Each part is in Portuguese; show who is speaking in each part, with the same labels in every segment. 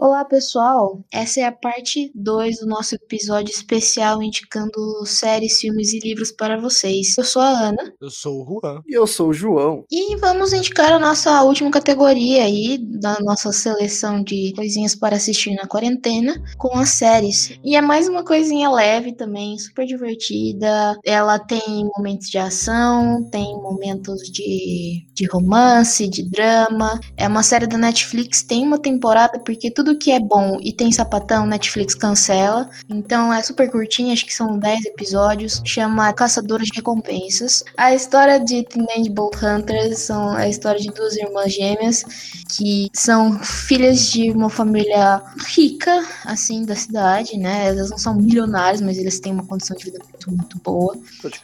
Speaker 1: Olá, pessoal! Essa é a parte 2 do nosso episódio especial indicando séries, filmes e livros para vocês. Eu sou a Ana.
Speaker 2: Eu sou o Juan.
Speaker 3: E eu sou o João.
Speaker 1: E vamos indicar a nossa última categoria aí, da nossa seleção de coisinhas para assistir na quarentena, com as séries. E é mais uma coisinha leve também, super divertida. Ela tem momentos de ação, tem momentos de, de romance, de drama. É uma série da Netflix, tem uma temporada, porque tudo tudo que é bom e tem sapatão, Netflix cancela. Então é super curtinho, acho que são 10 episódios. Chama Caçadores de Recompensas. A história de Teenage Bolt Hunters são a história de duas irmãs gêmeas que são filhas de uma família rica, assim, da cidade, né? Elas não são milionárias, mas eles têm uma condição de vida muito, muito boa.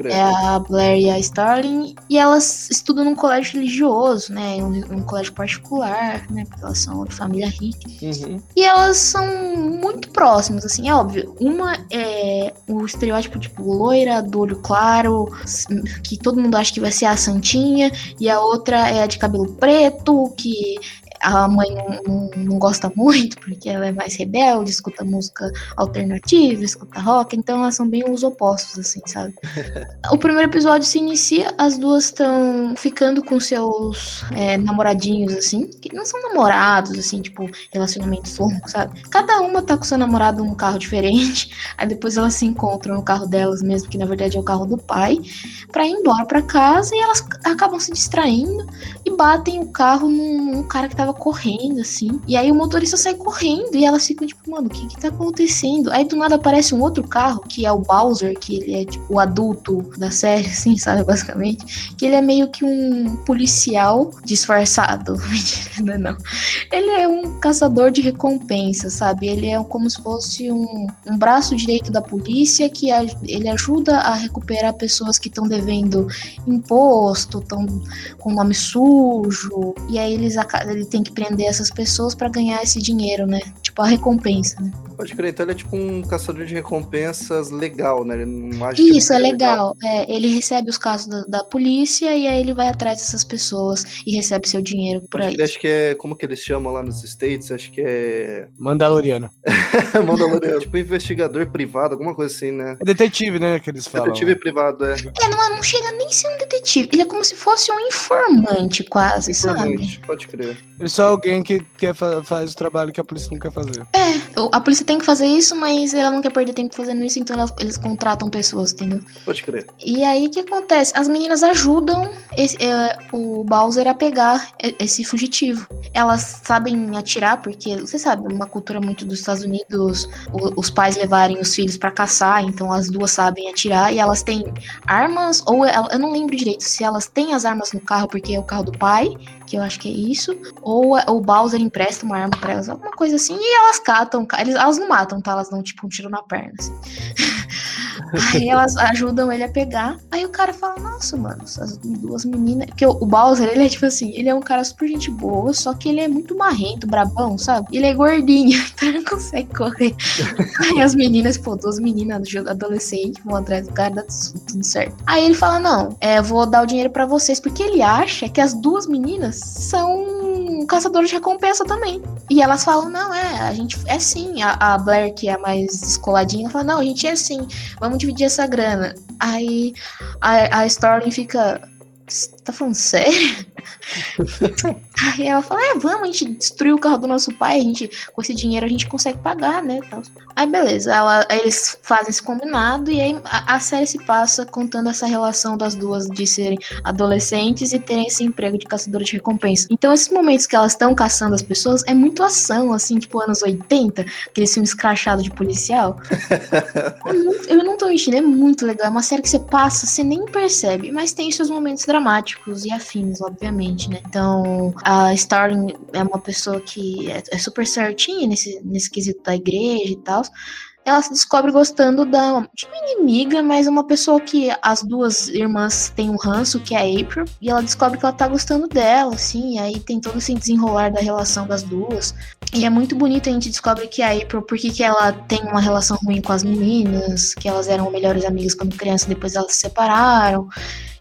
Speaker 1: É a Blair e a Starling. E elas estudam num colégio religioso, né? Um, um colégio particular, né? Porque elas são de família rica.
Speaker 3: Uhum.
Speaker 1: E elas são muito próximas, assim, é óbvio. Uma é o estereótipo, tipo, loira, do olho claro, que todo mundo acha que vai ser a Santinha, e a outra é a de cabelo preto, que a mãe não, não, gosta muito, porque ela é mais rebelde, escuta música alternativa, escuta rock, então elas são bem os opostos, assim, sabe? o primeiro episódio se inicia, as duas estão ficando com seus é, namoradinhos, assim, que não são namorados, assim, tipo, relacionamentos longos, sabe? Cada uma tá com seu namorado num carro diferente, aí depois elas se encontram no carro delas mesmo, que na verdade é o carro do pai, pra ir embora pra casa e elas acabam se distraindo e batem o carro num, num cara que tava correndo, assim. E aí o motorista sai correndo e elas ficam tipo, mano, o que que tá acontecendo? Aí do nada aparece um outro carro, que é o Bowser, que ele é tipo o adulto da série, assim, sabe, basicamente. Que ele é meio que um policial disfarçado. Mentira, não. Ele é um caçador de recompensa, sabe? Ele é como se fosse um, um braço direito da polícia que a, ele ajuda a recuperar pessoas que estão devendo imposto, estão com nome sujo. E aí eles ele tem que prender essas pessoas para ganhar esse dinheiro, né? Tipo a recompensa, né?
Speaker 3: Pode crer, então ele é tipo um caçador de recompensas legal, né? Ele não
Speaker 1: acha Isso, é legal. legal. É, ele recebe os casos da, da, polícia e aí ele vai atrás dessas pessoas e recebe seu dinheiro por aí.
Speaker 3: Acho que é, como que eles chamam lá nos States? Acho que é...
Speaker 2: Mandaloriano.
Speaker 3: Mandaloriano. tipo investigador privado, alguma coisa assim, né?
Speaker 2: É detetive, né, que eles falam.
Speaker 3: Detetive privado, é.
Speaker 1: É, não, não chega nem ser um detetive. Ele é como se fosse um informante, quase, informante,
Speaker 3: sabe? pode crer.
Speaker 2: Ele é só alguém que quer fa faz o trabalho que a polícia não quer fazer.
Speaker 1: É, a polícia tem que fazer isso, mas ela não quer perder tempo fazendo isso, então ela, eles contratam pessoas, entendeu?
Speaker 3: Pode crer.
Speaker 1: E aí o que acontece? As meninas ajudam esse, é, o Bowser a pegar esse fugitivo. Elas sabem atirar, porque você sabe, uma cultura muito dos Estados Unidos, o, os pais levarem os filhos para caçar, então as duas sabem atirar e elas têm armas, ou eu não lembro direito se elas têm as armas no carro porque é o carro do pai, que eu acho que é isso, ou o Bowser empresta uma arma para elas, alguma coisa assim, e elas catam, elas não matam, tá? Elas dão tipo um tiro na perna, assim. Aí elas ajudam ele a pegar. Aí o cara fala, nossa, mano, essas duas meninas. Porque o, Bowser, ele é tipo assim, ele é um cara super gente boa, só que ele é muito marrento, brabão, sabe? Ele é gordinho, então ele não consegue correr. Aí as meninas, pô, duas meninas adolescentes vão atrás do cara, dá tudo certo. Aí ele fala, não, é, vou dar o dinheiro para vocês, porque ele acha que as duas meninas são caçadores de recompensa também. E elas falam, não, é, a gente é sim. A, a Blair, que é mais descoladinha, fala, não, a gente é sim. Vamos dividir essa grana. Aí a, a Starling fica. Tá falando sério? Aí ela fala: É, vamos, a gente destruiu o carro do nosso pai, a gente, com esse dinheiro a gente consegue pagar, né? Aí beleza, ela, aí eles fazem esse combinado e aí a, a, série se passa contando essa relação das duas de serem adolescentes e terem esse emprego de caçadora de recompensa. Então, esses momentos que elas estão caçando as pessoas é muito ação, assim, tipo anos 80, aquele filme escrachado de policial. é muito, eu não tô mentindo, é muito legal. É uma série que você passa, você nem percebe, mas tem seus momentos dramáticos e afins, obviamente, né? Então, a Starling é uma pessoa que é, é super certinha nesse, nesse quesito da igreja e tal ela se descobre gostando da de uma inimiga, mas uma pessoa que as duas irmãs têm um ranço, que é a April, e ela descobre que ela tá gostando dela, assim, aí tem todo esse desenrolar da relação das duas. E é muito bonito a gente descobre que a April, porque que ela tem uma relação ruim com as meninas, que elas eram melhores amigas quando criança, depois elas se separaram.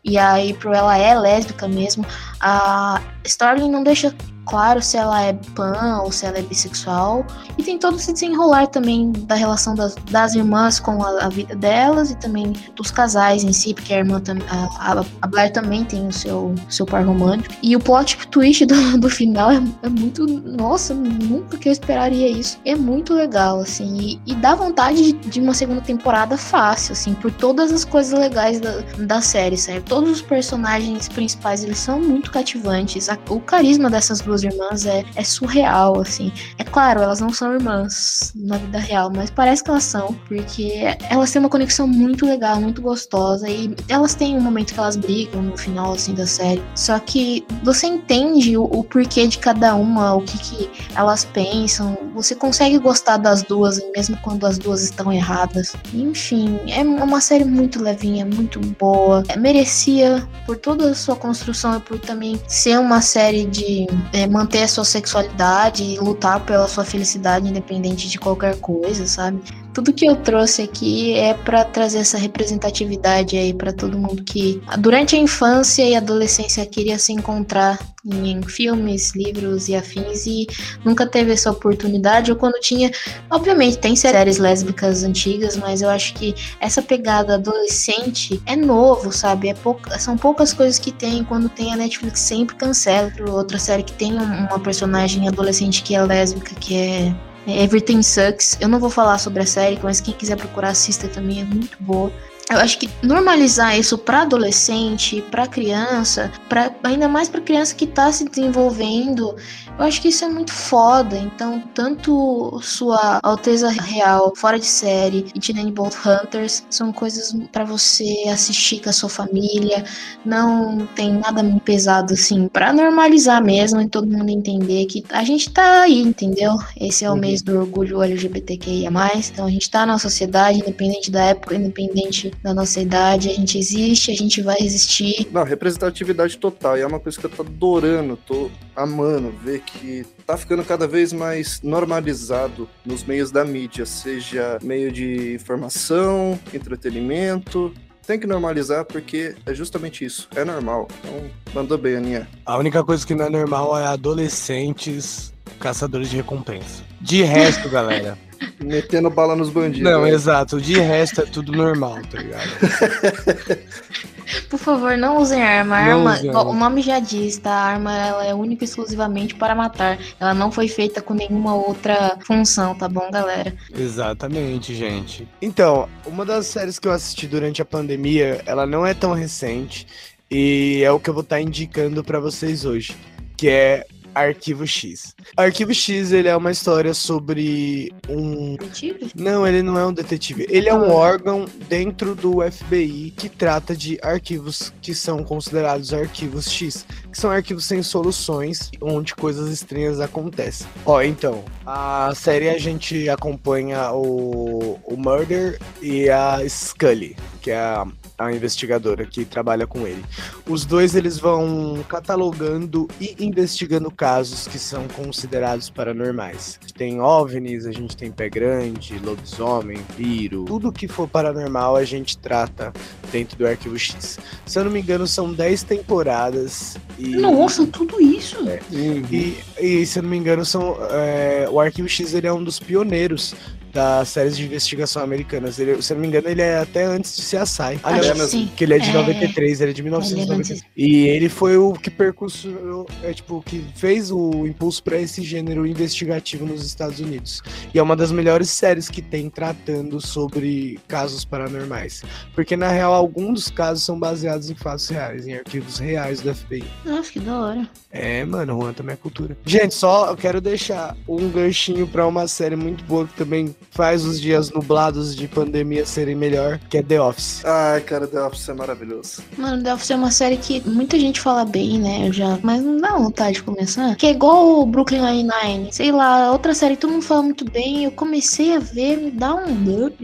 Speaker 1: E a April, ela é lésbica mesmo. A Starling não deixa claro se ela é pan ou se ela é bissexual. E tem todo esse desenrolar também da relação das, das irmãs com a, a, vida delas e também dos casais em si, porque a irmã a, a, a Blair também tem o seu, seu par romântico. E o plot twist do, do final é, é muito. Nossa, nunca que eu esperaria isso. É muito legal, assim. E, e dá vontade de, de, uma segunda temporada fácil, assim, por todas as coisas legais da, da série, sério. Todos os personagens principais, eles são muito cativantes. o carisma dessas duas duas irmãs é, é surreal, assim. É claro, elas não são irmãs na vida real, mas parece que elas são, porque elas têm uma conexão muito legal, muito gostosa, e elas têm um momento que elas brigam no final, assim, da série. Só que você entende o, o porquê de cada uma, o que, que elas pensam, você consegue gostar das duas, mesmo quando as duas estão erradas. Enfim, é uma série muito levinha, muito boa. É, merecia, por toda a sua construção e por também ser uma série de é, é, manter a sua sexualidade e lutar pela sua felicidade independente de qualquer coisa, sabe? Tudo que eu trouxe aqui é para trazer essa representatividade aí para todo mundo que durante a infância e adolescência queria se encontrar em filmes, livros e afins e nunca teve essa oportunidade ou quando tinha, obviamente tem séries lésbicas antigas, mas eu acho que essa pegada adolescente é novo, sabe? É pouca, são poucas coisas que tem quando tem a Netflix sempre cancela outra série que tem uma personagem adolescente que é lésbica, que é Everything Sucks. Eu não vou falar sobre a série, mas quem quiser procurar, assista também, é muito boa. Eu acho que normalizar isso para adolescente, para criança, para ainda mais para criança que está se desenvolvendo, eu acho que isso é muito foda. Então, tanto Sua Alteza Real, Fora de Série e Teenage Bolt Hunters são coisas para você assistir com a sua família. Não tem nada muito pesado assim, para normalizar mesmo e todo mundo entender que a gente tá aí, entendeu? Esse é o uhum. mês do orgulho LGBTQIA+. Então a gente tá na sociedade, independente da época, independente da nossa idade, a gente existe, a gente vai existir.
Speaker 3: Não, representatividade total. E é uma coisa que eu tô adorando, tô amando ver que tá ficando cada vez mais normalizado nos meios da mídia, seja meio de informação, entretenimento, tem que normalizar porque é justamente isso. É normal. Então, mandou bem, Aninha.
Speaker 2: A única coisa que não é normal é adolescentes caçadores de recompensa. De resto, galera.
Speaker 3: Metendo bala nos bandidos.
Speaker 2: Não, né? exato. De resto é tudo normal, tá ligado?
Speaker 1: Por favor, não usem arma. arma, o nome já diz, tá? A arma ela é única e exclusivamente para matar. Ela não foi feita com nenhuma outra função, tá bom, galera?
Speaker 2: Exatamente, gente. Então, uma das séries que eu assisti durante a pandemia, ela não é tão recente e é o que eu vou estar tá indicando para vocês hoje, que é Arquivo X. Arquivo X, ele é uma história sobre um...
Speaker 1: Detetive?
Speaker 2: Não, ele não é um detetive. Ele é um órgão dentro do FBI que trata de arquivos que são considerados arquivos X, que são arquivos sem soluções, onde coisas estranhas acontecem. Ó, então, a série a gente acompanha o, o Murder e a Scully, que é a a investigadora que trabalha com ele. Os dois eles vão catalogando e investigando casos que são considerados paranormais. A gente tem OVNIs, a gente tem pé grande, lobisomem, viro, tudo que for paranormal a gente trata dentro do Arquivo X. Se eu não me engano, são 10 temporadas. E...
Speaker 1: Nossa, tudo isso!
Speaker 2: É. Uhum. E, e, se eu não me engano, são, é, o Arquivo X ele é um dos pioneiros das séries de investigação americanas. Ele, se eu não me engano, ele é até antes de ser a SAI.
Speaker 1: Ah,
Speaker 2: Acho
Speaker 1: que sim.
Speaker 2: Que ele é de é... 93, ele é de 1993. É e ele foi o que percussou, é, tipo, que fez o impulso para esse gênero investigativo nos Estados Unidos. E é uma das melhores séries que tem tratando sobre casos paranormais. Porque, na real, alguns dos casos são baseados em fatos reais, em arquivos reais do FBI.
Speaker 1: Nossa, que da hora.
Speaker 2: É, mano, Juan também é cultura. Gente, só eu quero deixar um ganchinho para uma série muito boa que também faz os dias nublados de pandemia serem melhor, que é The Office.
Speaker 3: Ai, cara, The Office é maravilhoso.
Speaker 1: Mano, The Office é uma série que muita gente fala bem, né? Eu já, mas não dá vontade de começar. Que é igual o Brooklyn Nine-Nine. Sei lá, outra série que todo mundo fala muito bem. Eu comecei a ver, me dá um.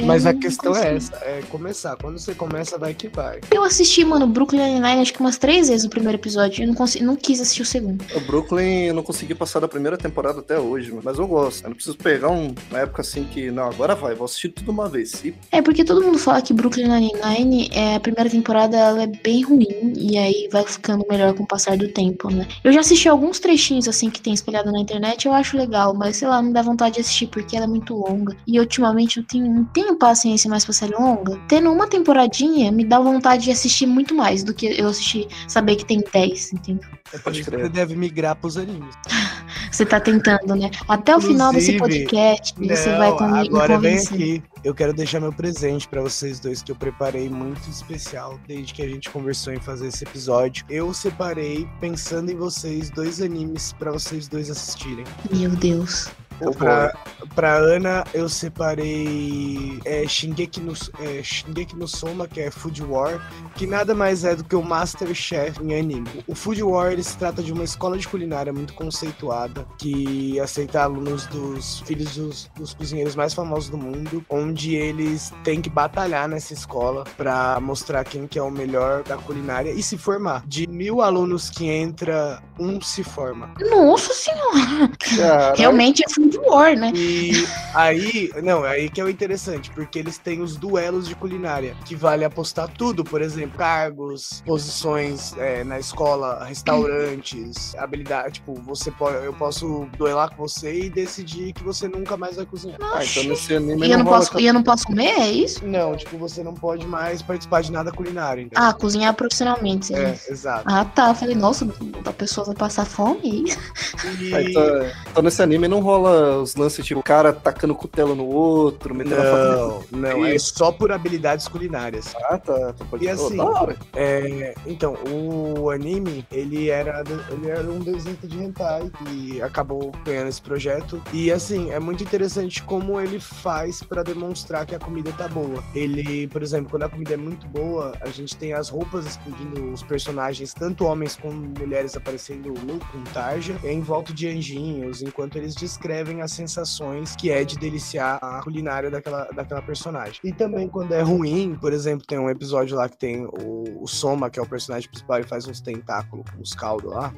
Speaker 2: Mas a questão é essa, é começar. Quando você começa, vai que vai.
Speaker 1: Eu assisti, mano, Brooklyn Nine-Nine acho que umas três vezes o primeiro episódio. Eu não, consegui, não quis assistir o segundo.
Speaker 3: O Brooklyn eu não consegui passar da primeira temporada até hoje, mas eu gosto. Eu não preciso pegar um, uma época assim que de, não, agora vai, vou assistir tudo uma vez. E
Speaker 1: É porque todo mundo fala que Brooklyn Nine-Nine, é, a primeira temporada ela é bem ruim e aí vai ficando melhor com o passar do tempo, né? Eu já assisti alguns trechinhos assim que tem espelhado na internet, eu acho legal, mas sei lá, não dá vontade de assistir porque ela é muito longa. E ultimamente eu tenho, não tenho paciência mais pra série longa. Tendo uma temporadinha me dá vontade de assistir muito mais do que eu assistir, saber que tem 10, entendeu?
Speaker 2: É por isso que você deve migrar pros animes.
Speaker 1: Você tá tentando, né? Até o final desse podcast você vai com-
Speaker 2: agora vem aqui. Eu quero deixar meu presente pra vocês dois que eu preparei muito especial desde que a gente conversou em fazer esse episódio. Eu separei, pensando em vocês, dois animes pra vocês dois assistirem.
Speaker 1: Meu Deus.
Speaker 2: Pra, pra Ana, eu separei é, Shingeki, no, é, Shingeki no Soma, que é Food War, que nada mais é do que o Masterchef em anime. O Food War ele se trata de uma escola de culinária muito conceituada, que aceita alunos dos filhos dos, dos cozinheiros mais famosos do mundo, onde eles têm que batalhar nessa escola pra mostrar quem que é o melhor da culinária e se formar. De mil alunos que entra, um se forma.
Speaker 1: Nossa senhora.
Speaker 3: Caralho.
Speaker 1: Realmente é Food War, né?
Speaker 2: E aí, não, aí que é o interessante, porque eles têm os duelos de culinária, que vale apostar tudo, por exemplo, cargos, posições é, na escola, restaurantes, habilidade, tipo, você pode, eu posso duelar com você e decidir que você nunca mais vai cozinhar.
Speaker 3: Ah, então nesse anime
Speaker 1: E eu não,
Speaker 3: rola
Speaker 1: posso, e eu não posso comer, é isso?
Speaker 2: Não, tipo, você não pode mais participar de nada culinário, entendeu?
Speaker 1: Ah, cozinhar profissionalmente. você
Speaker 2: é, exato.
Speaker 1: Ah, tá. Eu falei, nossa, a pessoa vai passar fome?
Speaker 2: E-
Speaker 3: Ah, então, então nesse anime não rola os lances tipo o cara tacando cutelo no outro, metendo a faca.
Speaker 2: Não, não, é só por habilidades culinárias.
Speaker 3: Ah, tá. tá pode...
Speaker 2: E assim,
Speaker 3: hora.
Speaker 2: É, então, o anime, ele era, ele era um desenho de hentai e acabou ganhando esse projeto. E assim, é muito interessante como ele faz pra demonstrar que a comida tá boa. Ele, por exemplo, quando a comida é muito boa, a gente tem as roupas explodindo, os personagens, tanto homens como mulheres aparecendo nu com tarja, em volta de anjinhos, enquanto eles descrevem as sensações que é de deliciar a culinária daquela, daquela personagem. E também quando é ruim, por exemplo, tem um episódio lá que tem o, o Soma, que é o personagem principal, ele faz uns tentáculos com os caldos lá.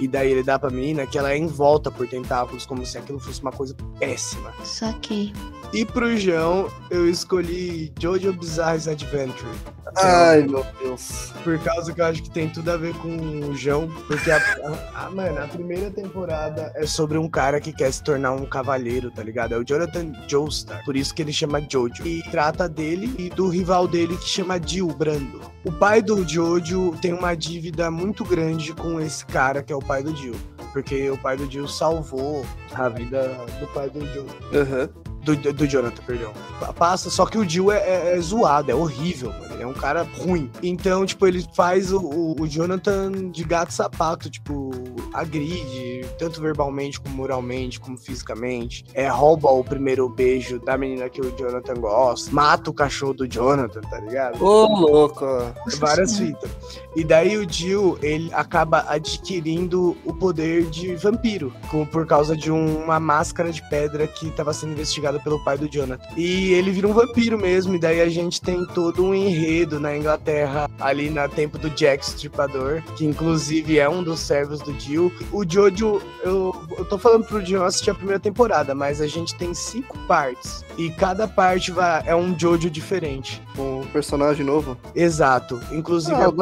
Speaker 2: E daí ele dá pra menina que ela é envolta por tentáculos, como se aquilo fosse uma coisa péssima.
Speaker 1: Saquei.
Speaker 2: E pro João, eu escolhi Jojo Bizarre's Adventure.
Speaker 3: Ai, meu Deus.
Speaker 2: Por causa que eu acho que tem tudo a ver com o João. Porque, a, a- a- mano, a primeira temporada é sobre um cara que quer se tornar um cavalheiro, tá ligado? É o Jonathan Joestar. Por isso que ele chama Jojo. E trata dele e do rival dele que chama Jill Brando. O pai do Jojo tem uma dívida muito grande com esse cara que é o pai do Jill. Porque o pai do Jill salvou a vida do pai do Jojo.
Speaker 3: Aham.
Speaker 2: Do, do, Jonathan, perdão. Pa- Passa, só que o Jill é, é- é zoado, é horrível, mano. Ele é um cara ruim. Então, tipo, ele faz o, o- o Jonathan de gato sapato, tipo, agride, tanto verbalmente como moralmente, como fisicamente. É, rouba o primeiro beijo da menina que o Jonathan gosta. Mata o cachorro do Jonathan, tá ligado?
Speaker 3: Ô, louco.
Speaker 2: Várias fitas. E daí o Jill, ele acaba adquirindo o poder de vampiro, por causa de um- uma máscara de pedra que estava sendo investigada pelo pai do Jonathan. E ele vira um vampiro mesmo, e daí a gente tem todo um enredo na Inglaterra, ali na tempo do Jack Stripador, que inclusive é um dos servos do Jill. O Jojo, eu, eu tô falando pro Jill assistir a primeira temporada, mas a gente tem cinco partes, e cada parte vai, é um Jojo diferente.
Speaker 3: Um personagem novo.
Speaker 2: Exato. Inclusive,
Speaker 3: Ah,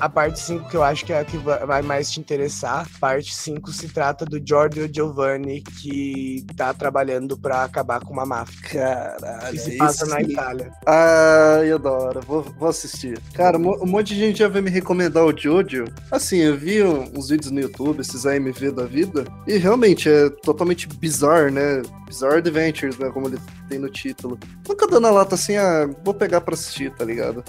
Speaker 2: a, a parte 5, que eu acho que é a que va- vai mais te interessar, parte 5 se trata do Giorgio Giovanni, que tá trabalhando pra acabar com uma máfia.
Speaker 3: Caralho.
Speaker 2: Que se passa na. Itália.
Speaker 3: Ah, eu adoro. Vou, vou assistir. Cara, um mo- monte de gente já veio me recomendar o Jojo. Assim, eu vi uns vídeos no YouTube, esses AMV da vida, e realmente é totalmente bizarro, né? Bizarre Adventures, né? Como ele tem no título. Nunca dando a lata assim, ah, vou pegar pra assistir, tá ligado?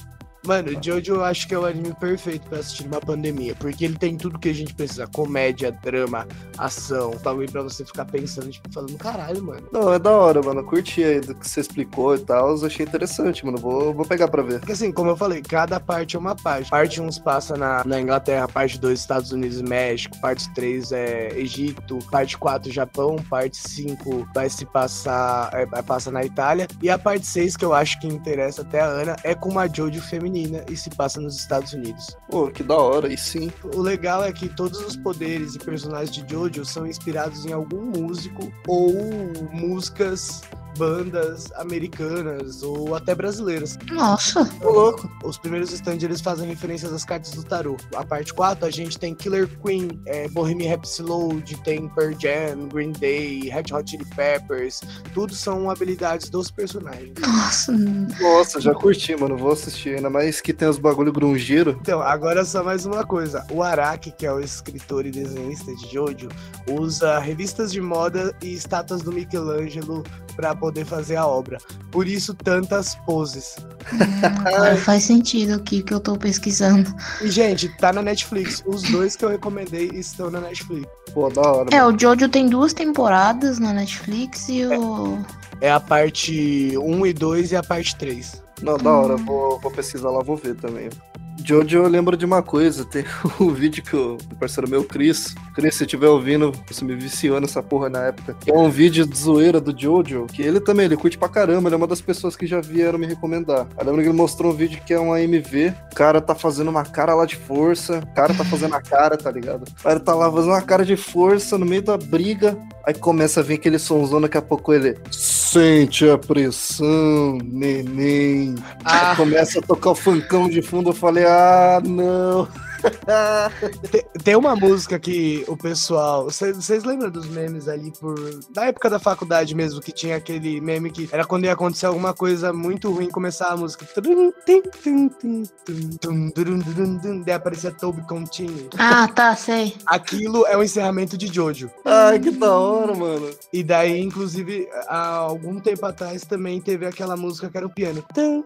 Speaker 2: Mano, Jojo eu acho que é o anime perfeito pra assistir numa pandemia, porque ele tem tudo que a gente precisa: comédia, drama, ação, bagulho pra você ficar pensando, tipo, falando, caralho, mano.
Speaker 3: Não, é da hora, mano. Eu Curti aí do que você explicou e tal. eu Achei interessante, mano. Vou, vou pegar pra ver.
Speaker 2: Porque assim, como eu falei, cada parte é uma parte. Parte 1 se passa na, na Inglaterra, parte 2 Estados Unidos e México, parte 3 é Egito, parte 4 Japão, parte 5 vai se passar, é, vai passar na Itália, e a parte 6, que eu acho que interessa até a Ana, é com uma Jojo feminina e se passa nos Estados Unidos.
Speaker 3: Pô, que da hora. E sim.
Speaker 2: O legal é que todos os poderes e personagens de Jojo são inspirados em algum músico ou músicas bandas americanas ou até brasileiras.
Speaker 1: Nossa.
Speaker 3: Ô, louco.
Speaker 2: Os primeiros stands eles fazem referências às cartas do tarô. A parte 4 a gente tem Killer Queen, é, Bohemian Rhapsody, tem Pearl Jam, Green Day, Red Hot Chili Peppers. Tudo são habilidades dos personagens.
Speaker 1: Nossa.
Speaker 3: Nossa, já curti, mano. Vou assistir. Ainda mais que tem os bagulho grungeiro.
Speaker 2: Então, agora só mais uma coisa. O Araki, que é o escritor e desenhista de Jojo, usa revistas de moda e estátuas do Michelangelo para poder fazer a obra. Por isso, tantas poses.
Speaker 1: Hum, agora faz sentido aqui que eu tô pesquisando.
Speaker 2: E, gente, tá na Netflix. Os dois que eu recomendei estão na Netflix.
Speaker 3: Pô, da hora.
Speaker 1: É,
Speaker 3: mano.
Speaker 1: o Jojo tem duas temporadas na Netflix e o.
Speaker 2: É a parte 1 e 2 e a parte 3.
Speaker 3: Não, da hora. Vou, vou pesquisar lá, vou ver também. Jojo, eu lembro de uma coisa. Tem um vídeo que o parceiro meu, Cris. Cris, se estiver ouvindo, você me viciou nessa porra na época. É um vídeo de zoeira do Jojo, que ele também, ele curte pra caramba. Ele é uma das pessoas que já vieram me recomendar. Eu lembro que ele mostrou um vídeo que é um AMV. O cara tá fazendo uma cara lá de força. O cara tá fazendo a cara, tá ligado? O cara tá lá fazendo uma cara de força no meio da briga. Aí começa a vir aquele somzão, daqui a pouco ele. Sente a pressão, neném.
Speaker 2: Ah.
Speaker 3: Aí começa a tocar o funkão de fundo. Eu falei, ah, não.
Speaker 2: Tem, tem uma música que o pessoal. Vocês lembram dos memes ali por. Da época da faculdade mesmo, que tinha aquele meme que era quando ia acontecer alguma coisa muito ruim, começar a música. Daí aparecia Toby Continue.
Speaker 1: Ah, tá, sei.
Speaker 2: Aquilo é o encerramento de Jojo.
Speaker 3: Ai, que da hora, mano.
Speaker 2: E daí, inclusive, há algum tempo atrás também teve aquela música que era o piano. Tum.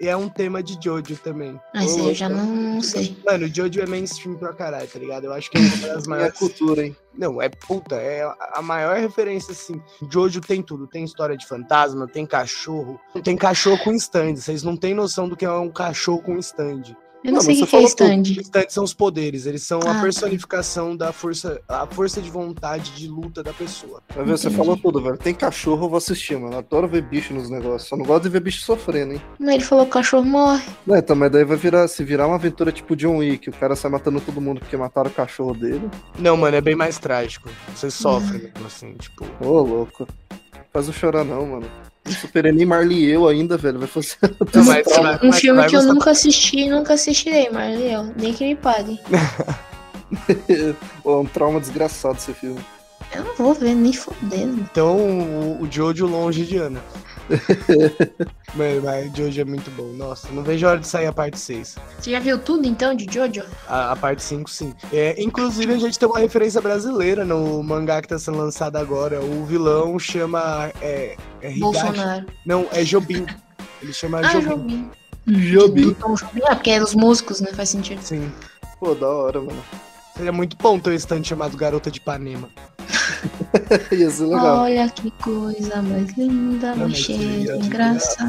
Speaker 2: E é um tema de Jojo também.
Speaker 1: Mas eu já não, sei.
Speaker 2: Mano, Jojo é mainstream pra caralho, tá ligado? Eu acho que é uma das maiores.
Speaker 3: cultura, hein?
Speaker 2: Não, é puta, é a maior referência, assim. Jojo tem tudo. Tem história de fantasma, tem cachorro. Tem cachorro com stand. Vocês não têm noção do que é um cachorro com stand.
Speaker 1: Eu não,
Speaker 3: Não,
Speaker 1: sei o
Speaker 3: você
Speaker 1: que, que é
Speaker 3: falou tudo.
Speaker 1: stand.
Speaker 2: Stand são os poderes, eles são
Speaker 1: Ah,
Speaker 2: a
Speaker 1: tá.
Speaker 2: personificação da força, a força de vontade de luta da pessoa.
Speaker 3: Vai ver, você falou tudo, velho. Tem cachorro, eu vou assistir, mano. Adoro ver bicho nos negócios. Só não gosto de ver bicho sofrendo, hein?
Speaker 1: Mas ele falou que o cachorro morre.
Speaker 3: Não, então, mas daí vai virar, se virar uma aventura tipo John Wick, o cara sai matando todo mundo porque mataram o cachorro dele.
Speaker 2: Não, mano, é bem mais trágico. Você sofre mesmo, assim, tipo.
Speaker 3: Ô, louco. Faz eu chorar não, mano. Não superei nem Marley eu ainda, velho. Vai fazer.
Speaker 2: Não, mas
Speaker 1: Um
Speaker 2: mas você
Speaker 1: filme que eu nunca assisti e nunca assistirei, mas eu, nem que me pague.
Speaker 3: É um trauma desgraçado esse filme.
Speaker 1: Eu não vou ver, nem fodendo.
Speaker 2: Então, o, o Jojo longe de Ana. Mano, mas o Jojo é muito bom. Nossa, não vejo a hora de sair a parte 6.
Speaker 1: Você já viu tudo então de Jojo?
Speaker 2: A, a parte 5, sim. É, inclusive, a gente tem uma referência brasileira no mangá que tá sendo lançado agora. O vilão chama. É, é Higashi.
Speaker 1: Bolsonaro.
Speaker 2: Não, é Jobim. Ele chama
Speaker 1: Ah,
Speaker 2: Jobim.
Speaker 1: Jobim.
Speaker 3: Jobim.
Speaker 1: Então, Jobim, ah, porque é os músicos, né? Faz sentido.
Speaker 2: Sim.
Speaker 3: Pô, da hora, mano.
Speaker 2: Seria muito bom ter um stand chamado Garota de Ipanema.
Speaker 3: Ia ser legal.
Speaker 1: Olha que coisa mais linda, mais cheia de graça.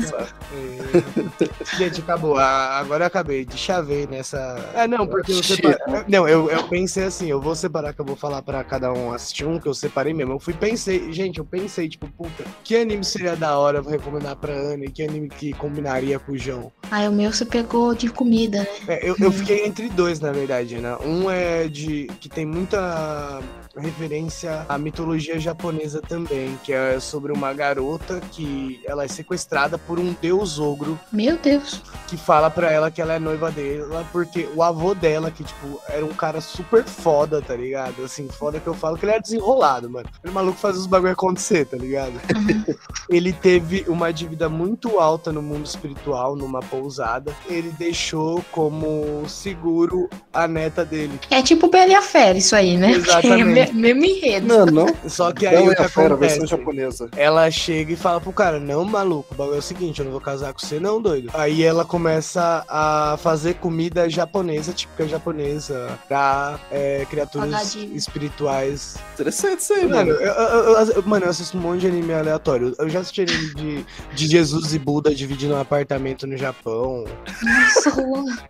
Speaker 2: É. Gente, acabou. Ah, agora eu acabei de chavei nessa. É, não, porque eu separei. Não, eu, eu pensei assim, eu vou separar que eu vou falar pra cada um assistir um, que eu separei mesmo. Eu fui pensei, gente, eu pensei, tipo, puta, que anime seria da hora eu vou recomendar pra Ana e que anime que combinaria com o João?
Speaker 1: Aí o meu você pegou de comida, né?
Speaker 2: É, eu, eu fiquei entre dois, na verdade, né? Um é de. que tem muita referência à mitologia japonesa também, que é sobre uma garota que ela é sequestrada por um deus ogro
Speaker 1: Meu Deus.
Speaker 2: que fala pra ela que ela é noiva dela, porque o avô dela, que, tipo, era um cara super foda, tá ligado? Assim, foda que eu falo que ele era desenrolado, mano. Ele maluco faz os bagulho acontecer, tá ligado?
Speaker 1: Uhum.
Speaker 2: ele teve uma dívida muito alta no mundo espiritual, numa pousada. Ele deixou como seguro a neta dele.
Speaker 1: É tipo Bela e a Fera, isso aí, né?
Speaker 2: Exatamente.
Speaker 1: É me- mesmo enredo.
Speaker 3: Não, não.
Speaker 2: Só que aí
Speaker 3: Bela
Speaker 2: o
Speaker 3: e
Speaker 2: que
Speaker 3: a Fera,
Speaker 2: acontece?
Speaker 3: japonesa.
Speaker 2: Ela chega e fala pro cara, não, maluco, o bagulho é o seguinte, eu não vou casar com você não, doido. Aí ela começa a fazer comida japonesa, típica japonesa, pra é, criaturas espirituais.
Speaker 3: Interessante isso aí,
Speaker 2: Mano
Speaker 3: mano.
Speaker 2: eu, eu- eu- mano, eu assisto um monte de anime aleatório. Eu já assisti anime de, de Jesus e Buda dividindo um apartamento no Japão.
Speaker 1: Nossa.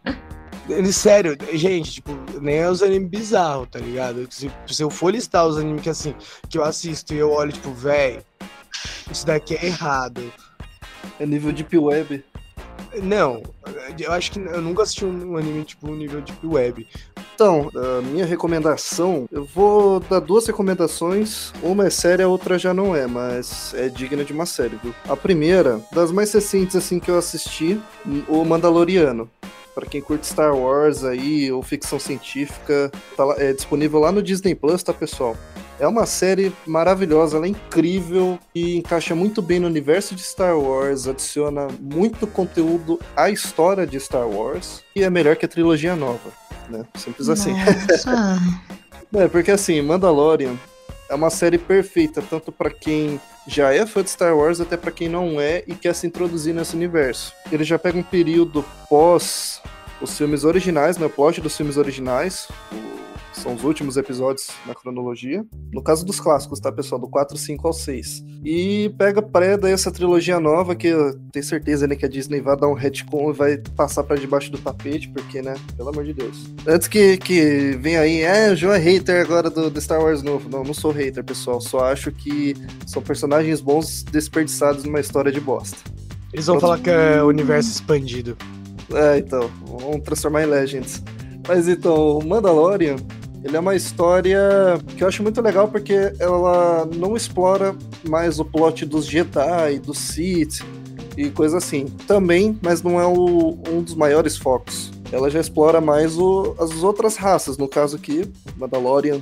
Speaker 2: Ele- Sério, gente, tipo, nem é os animes bizarros, tá ligado? Se, se eu for listar os animes que assim, que eu assisto e eu olho, tipo, véi, isso daqui é errado.
Speaker 3: É nível Deep Web.
Speaker 2: Não, eu acho que eu nunca assisti um anime tipo um nível Deep Web.
Speaker 3: Então, a minha recomendação, eu vou dar duas recomendações. Uma é séria, a outra já não é, mas é digna de uma série, viu? A primeira, das mais recentes assim que eu assisti, o Mandaloriano. Para quem curte Star Wars aí ou ficção científica, tá lá, é disponível lá no Disney Plus, tá, pessoal? É uma série maravilhosa, ela é incrível e encaixa muito bem no universo de Star Wars, adiciona muito conteúdo à história de Star Wars e é melhor que a trilogia nova, né? Simples assim. é, porque assim, Mandalorian é uma série perfeita tanto para quem já é fã de Star Wars até para quem não é e quer se introduzir nesse universo. Ele já pega um período pós os filmes originais, né, o plot dos filmes originais, são os últimos episódios na cronologia. No caso dos clássicos, tá, pessoal? Do 4, 5 ao 6. E pega pré essa trilogia nova, que eu tenho certeza né, que a Disney vai dar um retcon e vai passar para debaixo do tapete, porque, né? Pelo amor de Deus. Antes que, que venha aí, é, o João é hater agora do, do Star Wars novo. Não, não sou hater, pessoal. Só acho que são personagens bons desperdiçados numa história de bosta.
Speaker 2: Eles vão falar que é universo expandido.
Speaker 3: É, então. Vamos transformar em Legends. Mas então, o Mandalorian ele é uma história que eu acho muito legal porque ela não explora mais o plot dos Jedi, dos Sith e coisa assim. Também, mas não é o, um dos maiores focos. Ela já explora mais o, as outras raças, no caso aqui, Mandalorian,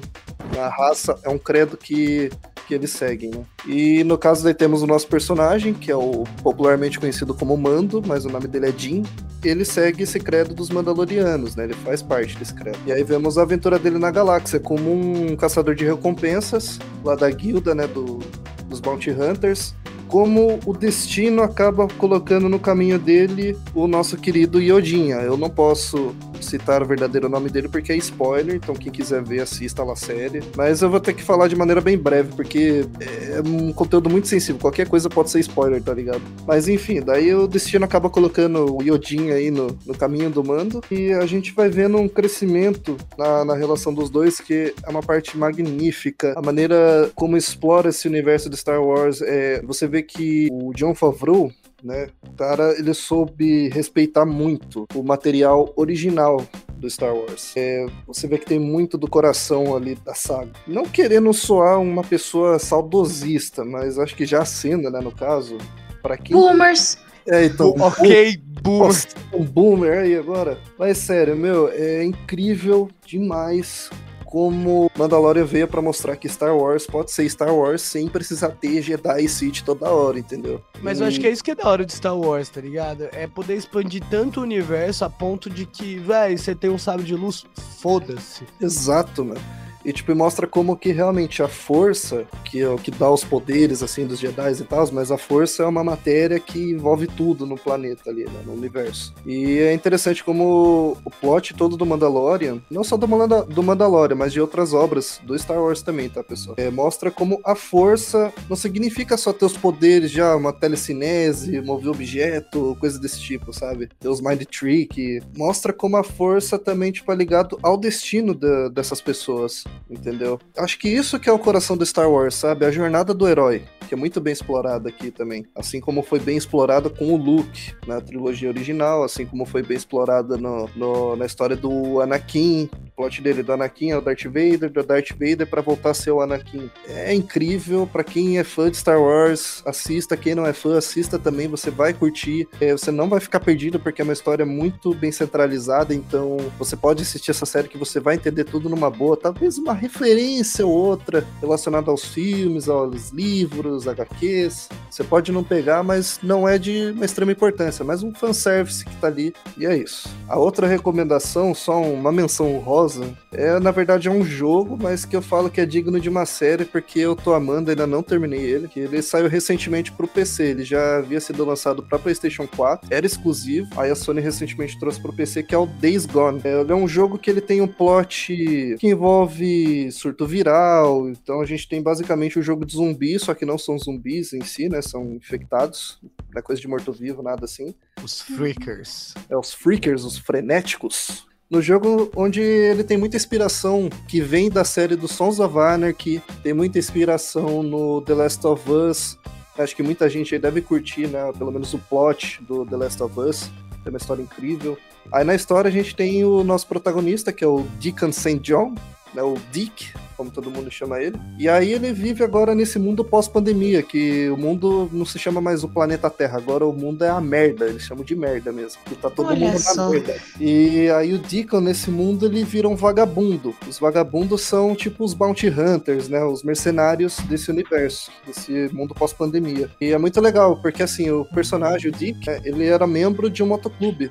Speaker 3: a raça é um credo que que eles seguem, né? E no caso temos o nosso personagem, que é o popularmente conhecido como Mando, mas o nome dele é Jin. Ele segue esse credo dos Mandalorianos, né? Ele faz parte desse credo. E aí vemos a aventura dele na galáxia como um caçador de recompensas, lá da guilda, né, do, dos Bounty Hunters, como o destino acaba colocando no caminho dele o nosso querido Yodinha. Eu não posso citar o verdadeiro nome dele porque é spoiler, então quem quiser ver, assista lá a série. Mas eu vou ter que falar de maneira bem breve, porque é um conteúdo muito sensível. Qualquer coisa pode ser spoiler, tá ligado? Mas enfim, daí o destino acaba colocando o Yodin aí no, no caminho do mando e a gente vai vendo um crescimento na, na relação dos dois que é uma parte magnífica. A maneira como explora esse universo de Star Wars, é, você vê que o John Favreau, né? O cara, ele soube respeitar muito o material original do Star Wars. É, você vê que tem muito do coração ali da saga. Não querendo soar uma pessoa saudosista, mas acho que já sendo, né, no caso, para quem...
Speaker 1: Boomers!
Speaker 3: É, então...
Speaker 2: ok, boomer.
Speaker 3: um boomer aí agora. Mas sério, meu, é incrível demais como Mandalorian veio para mostrar que Star Wars pode ser Star Wars sem precisar ter Jedi e Sith toda hora, entendeu?
Speaker 2: Mas e... eu acho que é isso que é da hora de Star Wars, tá ligado? É poder expandir tanto o universo a ponto de que, velho, você tem um sábio de luz, foda-se.
Speaker 3: Exato, mano. E, tipo, mostra como que realmente a força, que é o que dá os poderes, assim, dos Jedi e tal, mas a força é uma matéria que envolve tudo no planeta ali, né, no universo. E é interessante como o plot todo do Mandalorian, não só do, Manda do Mandalorian, mas de outras obras do Star Wars também, tá, pessoal? É, mostra como a força não significa só ter os poderes já, uma telecinese, mover objeto, coisa desse tipo, sabe? Ter os Mind Trick. Mostra como a força também, tipo, é ligado ao destino dessas pessoas entendeu? Acho que isso que é o coração do Star Wars, sabe? A jornada do herói, que é muito bem explorada aqui também. Assim como foi bem explorada com o Luke na trilogia original, assim como foi bem explorada no, no na história do Anakin, plot dele do Anakin é o Darth Vader, do Darth Vader para voltar a ser o Anakin. É incrível, para quem é fã de Star Wars, assista, quem não é fã, assista também, você vai curtir, é, você não vai ficar perdido porque é uma história muito bem centralizada, então você pode assistir essa série que você vai entender tudo numa boa, talvez uma referência ou outra relacionada aos filmes, aos livros, HQs. Você pode não pegar, mas não é de uma extrema importância, é mais um fanservice que tá ali e é isso. A outra recomendação, só uma menção rosa, é na verdade é um jogo, mas que eu falo que é digno de uma série porque eu tô amando, ainda não terminei ele, que ele saiu recentemente pro PC, ele já havia sido lançado para PlayStation 4, era exclusivo, aí a Sony recentemente trouxe pro PC que é o Days Gone. É, ele é um jogo que ele tem um plot que envolve surto viral. Então a gente tem basicamente o um jogo de zumbi, só que não são zumbis em si, né? São infectados. Não é coisa de morto-vivo, nada assim.
Speaker 2: Os freakers.
Speaker 3: É, os freakers, os frenéticos. No jogo onde ele tem muita inspiração que vem da série do Sons of Anarchy, tem muita inspiração no The Last of Us. Acho que muita gente deve curtir, né? Pelo menos o plot do The Last of Us tem uma história incrível. Aí na história a gente tem o nosso protagonista, que é o Deacon St. John, né, o Dick, como todo mundo chama ele. E aí ele vive agora nesse mundo pós-pandemia, que o mundo não se chama mais o planeta Terra, agora o mundo é a merda, eles chamam de merda mesmo, que tá todo
Speaker 1: Olha
Speaker 3: mundo
Speaker 1: só.
Speaker 3: na merda. E aí o Deacon nesse mundo ele vira um vagabundo. Os vagabundos são tipo os bounty hunters, né, os mercenários desse universo, desse mundo pós-pandemia. E é muito legal, porque assim, o personagem, o Dick, né, ele era membro de um motoclube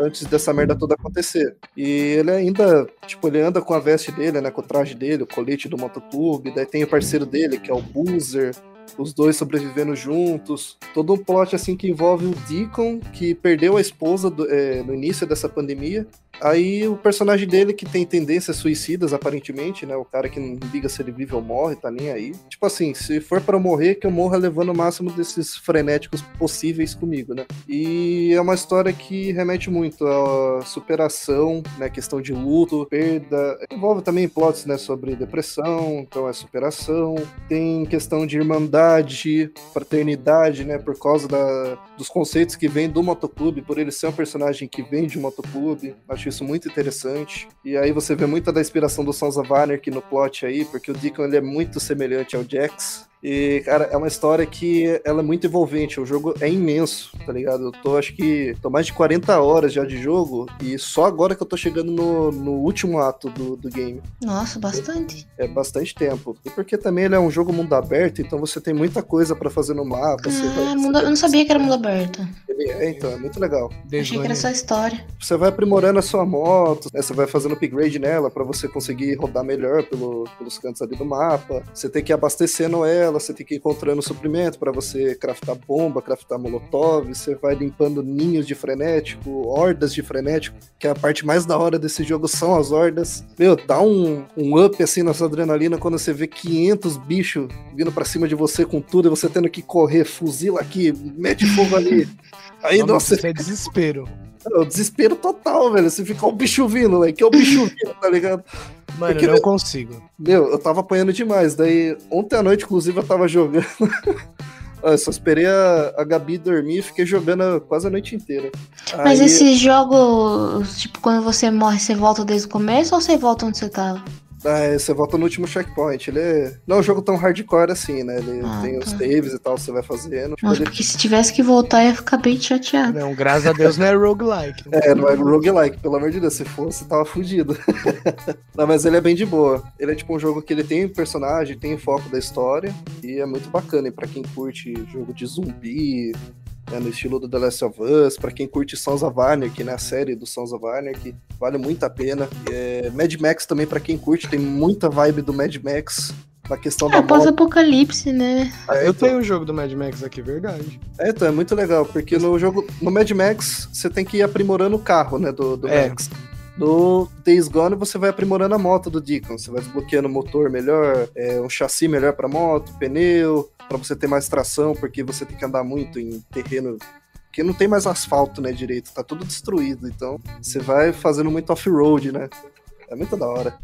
Speaker 3: antes dessa merda toda acontecer. E ele ainda, tipo, ele anda com a veste dele, né, com o traje dele, o colete do motoclube, daí tem o parceiro dele, que é o Boozer, os dois sobrevivendo juntos. Todo um plot, assim, que envolve o Deacon, que perdeu a esposa do- é, no início dessa pandemia. Aí o personagem dele, que tem tendências suicidas, aparentemente, né, o cara que não liga se ele vive ou morre, tá nem aí. Tipo assim, se for eu morrer, que eu morra levando o máximo desses frenéticos possíveis comigo, né. E é uma história que remete muito à superação, né, questão de luto, perda. Envolve também plots, né, sobre depressão, então é superação. Tem questão de irmandade, fraternidade, né, por causa da, dos conceitos que vem do motoclube, por ele ser um personagem que vem de motoclube. Acho isso muito interessante. E aí você vê muita da inspiração do Sons of Anarchy no plot aí, porque o Deacon ele é muito semelhante ao Jax. E, cara, é uma história que ela é muito envolvente. O jogo é imenso, tá ligado? Eu tô, acho que, tô mais de 40 horas já de jogo e só agora que eu tô chegando no, no último ato do, do game.
Speaker 1: Nossa, bastante.
Speaker 3: É bastante tempo. E porque também ele é um jogo mundo aberto, então você tem muita coisa pra fazer no mapa. você vai-
Speaker 1: Ah, mundo- eu não sabia que era mundo aberto.
Speaker 3: Ele é, então, é muito legal.
Speaker 1: Achei que era só história.
Speaker 3: Você vai aprimorando a sua moto, né, você vai fazendo upgrade nela pra você conseguir rodar melhor pelo- pelos cantos ali do mapa. Você tem que ir abastecendo ela, você tem que ir encontrando suprimento pra você craftar bomba, craftar molotov. Você vai limpando ninhos de frenético, hordas de frenético, que é a parte mais da hora desse jogo são as hordas. Meu, dá um, um up assim na sua adrenalina quando você vê 500 bichos vindo pra cima de você com tudo e você tendo que correr, fuzila aqui, mete fogo ali. Aí,
Speaker 2: Nossa,
Speaker 3: nossa,
Speaker 2: é desespero.
Speaker 3: é o desespero total, velho. Você fica o bicho vindo, velho. Que é o bicho vindo, tá ligado?
Speaker 2: Mano,
Speaker 3: Porque
Speaker 2: eu não consigo.
Speaker 3: Meu, eu tava apanhando demais. Daí, ontem à noite, inclusive, eu tava jogando. Ah, Eu só esperei a, a Gabi dormir e fiquei jogando quase a noite inteira.
Speaker 1: Mas
Speaker 3: Aí-
Speaker 1: esses jogos, tipo, quando você morre, você volta desde o começo ou você volta onde você tava?
Speaker 3: Ah, você volta no último checkpoint. Ele é... não é um jogo tão hardcore assim, né? Ele
Speaker 1: Ah,
Speaker 3: tem os
Speaker 1: tá.
Speaker 3: saves e tal, você vai fazendo. Tipo,
Speaker 1: Nossa,
Speaker 3: ele-
Speaker 1: porque se tivesse que voltar, eu ia ficar bem chateado.
Speaker 2: Não, graças a Deus não é roguelike.
Speaker 3: É, não é roguelike, pelo amor de Deus, se fosse, tava fudido. não, mas ele é bem de boa. Ele é tipo um jogo que ele tem personagem, tem foco da história, e é muito bacana. E pra quem curte jogo de zumbi, né, no estilo do The Last of Us, pra quem curte Sons of Anarchy, né, a série do Sons of Anarchy, vale muito a pena. É, Mad Max também, pra quem curte, tem muita vibe do Mad Max. Na questão da
Speaker 1: É,
Speaker 3: moto.
Speaker 1: pós-apocalipse, né?
Speaker 3: É,
Speaker 2: Eu
Speaker 3: então-
Speaker 2: tenho um jogo do Mad Max aqui, verdade.
Speaker 3: É, então, é muito legal, porque no jogo, no Mad Max, você tem que ir aprimorando o carro, né, do, do
Speaker 2: É.
Speaker 3: Max. No Days Gone, você vai aprimorando a moto do Deacon, você vai desbloqueando o motor melhor, é, um chassi melhor pra moto, pneu, pra você ter mais tração, porque você tem que andar muito em terreno que não tem mais asfalto, né, direito, tá tudo destruído, então você vai fazendo muito off-road, né. É muito da hora.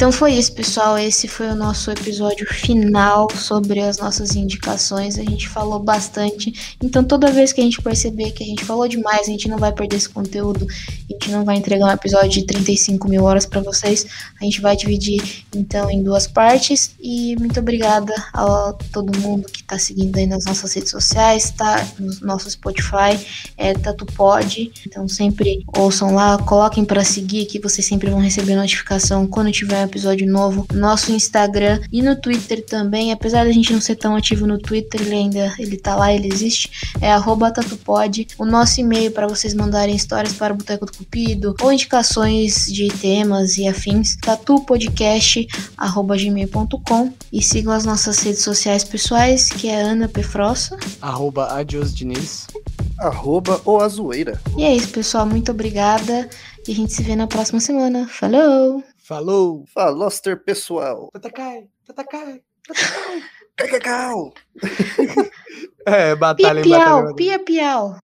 Speaker 1: Então foi isso, pessoal. Esse foi o nosso episódio final sobre as nossas indicações. A gente falou bastante. Então, toda vez que a gente perceber que a gente falou demais, a gente não vai perder esse conteúdo. A gente não vai entregar um episódio de 35 mil horas para vocês. A gente vai dividir, então, em duas partes. E muito obrigada a todo mundo que tá seguindo aí nas nossas redes sociais, tá? No nosso Spotify, é TatuPod. Então, sempre ouçam lá, coloquem para seguir que vocês sempre vão receber notificação quando tiver episódio novo no nosso Instagram e no Twitter também. Apesar da gente não ser tão ativo no Twitter, ele ainda ele tá lá, ele existe. É arroba tatupod. O nosso e-mail para vocês mandarem histórias para o Boteco do Cupido ou indicações de temas e afins, tatupodcast.gmail.com e sigam as nossas redes sociais pessoais, que é Ana P. Frossa.
Speaker 2: Arroba Adios Diniz.
Speaker 3: Arroba ou a zoeira.
Speaker 1: E é isso, pessoal. Muito obrigada. E a gente se vê na próxima semana. Falou!
Speaker 2: Falou!
Speaker 3: Faloster pessoal.
Speaker 2: Tatacai, tatacai.
Speaker 3: Cacau!
Speaker 2: É, batalha
Speaker 1: Pia-piau,
Speaker 2: batalha.
Speaker 1: pia-piau.